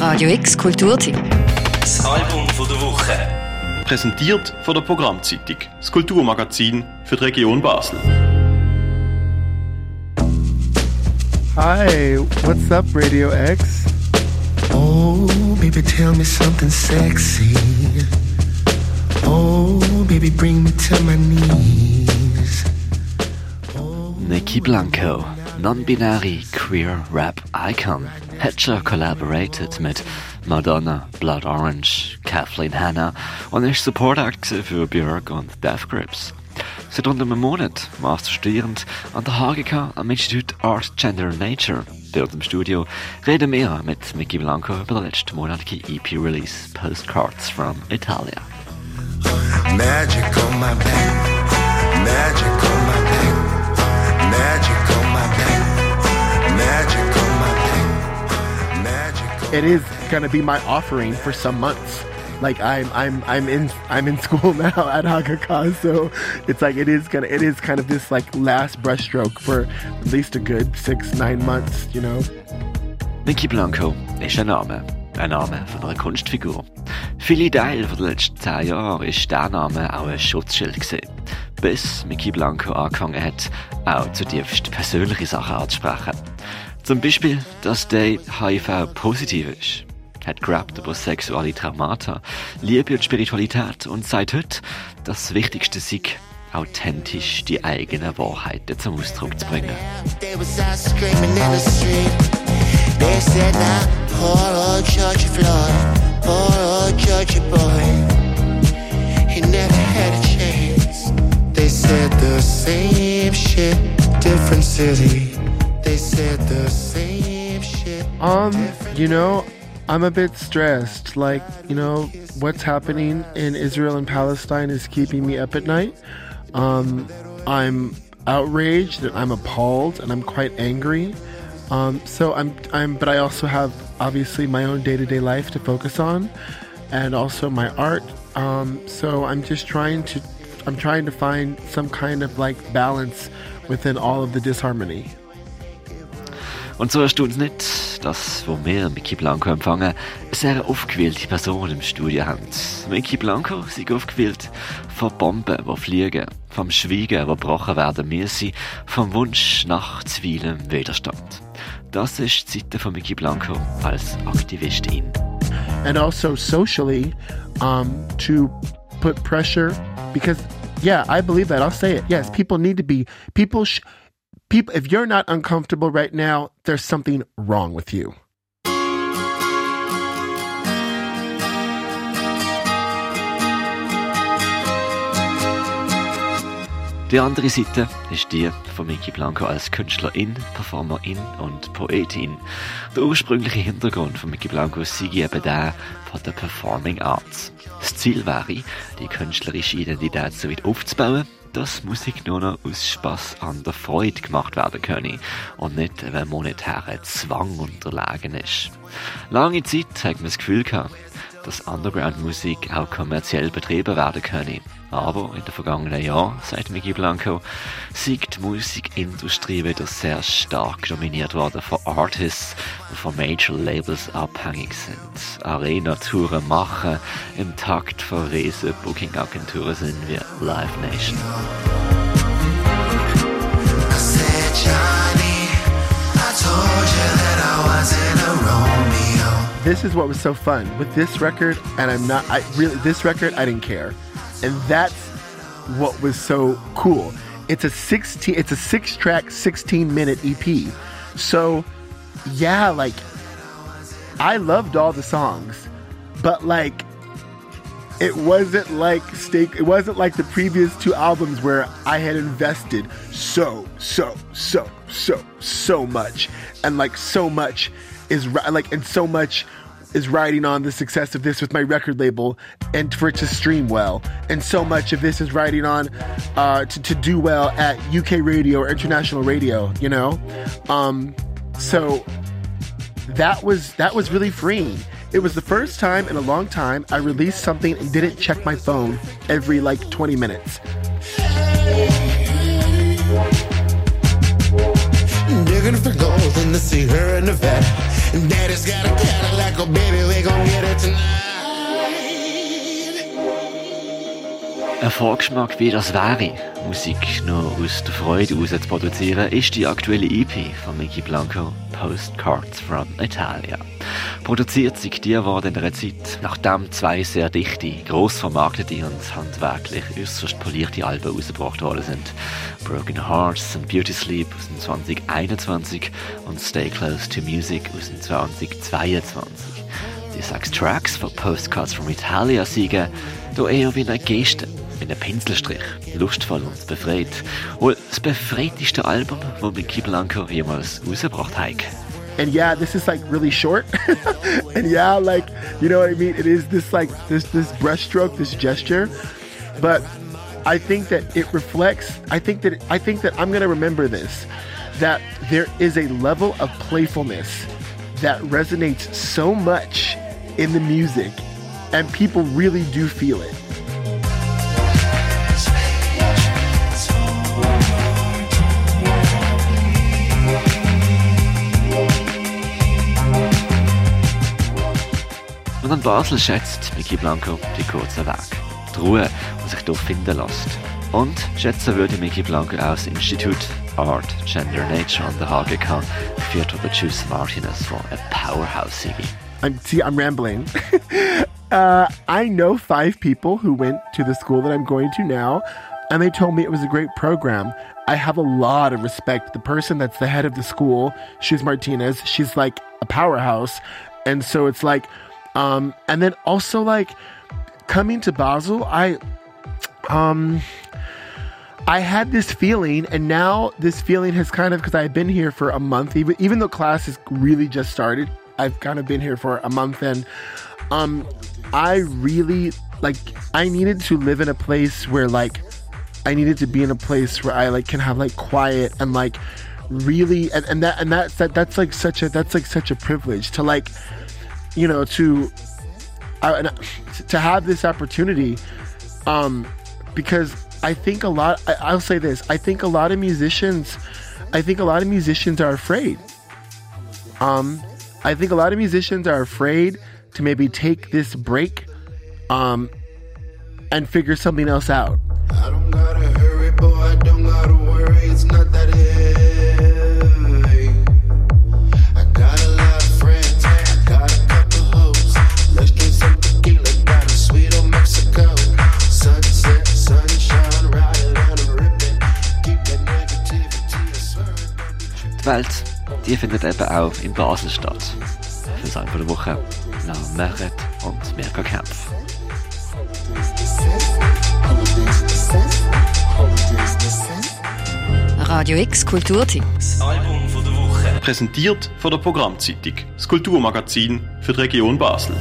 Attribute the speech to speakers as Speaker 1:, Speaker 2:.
Speaker 1: Radio X Kulturtipp.
Speaker 2: Das Album von der Woche.
Speaker 3: Präsentiert von der Programmzeitung, das Kulturmagazin für die Region Basel.
Speaker 4: Hi, what's up, Radio X?
Speaker 5: Oh, baby, tell me something sexy. Oh, baby, bring me to my knees.
Speaker 6: Nikki Blanco, non-binary queer rap icon, hat schon collaborated mit Madonna, Blood Orange, Kathleen Hanna und ist Support Act für Björk und Death Grips. Seit rund einem Monat Masterstudierend an der HGK am Institut Art Gender and Nature. Dort im Studio reden wir mit Mykki Blanco über den letzten monatige EP-Release Postcards from Italia.
Speaker 5: Magic on my back, magic on my back, magic on my back, magic
Speaker 4: It is gonna be my offering for some months. Like I'm, I'm, I'm in, I'm in school now at HGK, so it's like it is gonna, it is kind of this like last brushstroke for at least a good six, nine months, you know.
Speaker 6: Mykki Blanco ist ein Name. Ein Name von einer Kunstfigur. Viele Teile der letzten zehn Jahre ist der Name auch ein Schutzschild gewesen. Bis Mykki Blanco angefangen hat, auch zutiefst persönliche Sachen anzusprechen. Zum Beispiel, dass der HIV-positiv ist. Hat Grabbed über sexuelle Traumata, Liebe und Spiritualität und seit heute das Wichtigste Sieg authentisch die eigene Wahrheit zum Ausdruck zu bringen.
Speaker 7: Different city.
Speaker 4: Um, you know, I'm a bit stressed. Like, you know, what's happening in Israel and Palestine is keeping me up at night. Um, I'm outraged and I'm appalled and I'm quite angry. Um, so I'm, I'm, but I also have obviously my own day-to-day life to focus on, and also my art. Um, so I'm just trying to, I'm trying to find some kind of like balance within all of the disharmony.
Speaker 6: Und so erstaunt es nicht, dass, wo wir Mickey Blanco empfangen, eine sehr aufgewählte Person im Studio haben. Mickey Blanco ist aufgewählt von Bomben, die fliegen, vom Schweigen, das gebrochen werden müsse, vom Wunsch nach zivilem Widerstand. Das ist die Seite von Mickey Blanco als Aktivistin.
Speaker 4: and also socially um, to put pressure because yeah i believe that i'll say it yes people need to be people people if you're not uncomfortable right now there's something wrong with you
Speaker 6: Die andere Seite ist die von Mickey Blanco als Künstlerin, Performerin und Poetin. Der ursprüngliche Hintergrund von Mickey Blanco sei eben der von der Performing Arts. Das Ziel wäre, die künstlerische Identität so weit aufzubauen, dass Musik nur noch aus Spaß an der Freude gemacht werden könne und nicht einem monetären Zwang unterlegen ist. Lange Zeit hat man das Gefühl gehabt, dass Underground-Musik auch kommerziell betrieben werden könne. Aber in den vergangenen Jahren, sagt Mickey Blanco, sei die Musikindustrie wieder sehr stark dominiert worden von Artists, die von Major Labels abhängig sind. Arena-Touren machen, im Takt von riesen Booking-Agenturen sind wie Live Nation.
Speaker 4: This is what was so fun with this record and i'm not i really this record i didn't care. And that's what was so cool. It's a 16 it's a six track 16 minute ep so yeah like i loved all the songs but like it wasn't like stake it wasn't like the previous two albums where i had invested so so so so so much. And like so much is like and so much is riding on the success of this with my record label and for it to stream well and so much of this is riding on uh, to, to do well at uk radio or international radio you know um, so that was that was really freeing. It was the first time in a long time I released something and didn't check my phone every like 20 minutes.
Speaker 5: Digging for gold in the sea, her in the vat.
Speaker 7: Daddy's got a Cadillac, oh baby, we gon' get it tonight.
Speaker 6: Ein Vorgeschmack, wie das wäre, Musik nur aus der Freude heraus zu produzieren, ist die aktuelle EP von Mickey Blanco, Postcards from Italia. Produziert sich die worden in einer Zeit, nachdem zwei sehr dichte, gross vermarktete und handwerklich äußerst polierte Alben rausgebracht worden sind. Broken Hearts und Beauty Sleep aus dem 2021 und Stay Close to Music aus dem 2022. Die sechs Tracks von Postcards from Italia siegen da eher wie eine Geste, wie ein Pinselstrich, lustvoll und befreit. Wohl das befreiteste Album, das Mickey Blanco jemals rausgebracht hat.
Speaker 4: And yeah, this is like really short. and yeah, like you know what I mean. It is this like this this brushstroke, this gesture, but I think that it reflects. I think that I think that I'm gonna remember this. That there is a level of playfulness that resonates so much in the music, and people really do feel it.
Speaker 6: Und an Basel schätzt Mykki Blanco die kurzen Weg. Die Ruhe, die sich hier finden lässt. Und schätzen würde Mykki Blanco das Institut Art, Gender, Nature an der HGK, geführt von Chus Martinez, von ein Powerhouse Siggy.
Speaker 4: I'm see, I'm rambling. uh, I know five people who went to the school that I'm going to now, and they told me it was a great program. I have a lot of respect. The person that's the head of the school, Chus Martinez. She's like a powerhouse, and so it's like, um, and then also like coming to Basel, I, um. I had this feeling, and now this feeling has kind of because I've been here for a month, even even though class has really just started. I've kind of been here for a month, and um, I really like. I needed to live in a place where like I needed to be in a place where I like can have like quiet and like really and, and that and that's that that's like such a that's like such a privilege to like you know to uh, to have this opportunity um because I think a lot I, I'll say this I think a lot of musicians I think a lot of musicians are afraid. Um I think a lot of musicians are afraid to maybe take this break um and figure something else out.
Speaker 5: I don't gotta hurry, boy, I don't gotta worry, it's not that.
Speaker 6: Welt, die findet eben auch in Basel statt. Für das Album der Woche, La Meret und Mirka Kempf.
Speaker 1: Radio X Kulturtipp.
Speaker 2: Das Album von der Woche.
Speaker 3: Präsentiert von der Programmzeitung, das Kulturmagazin für die Region Basel.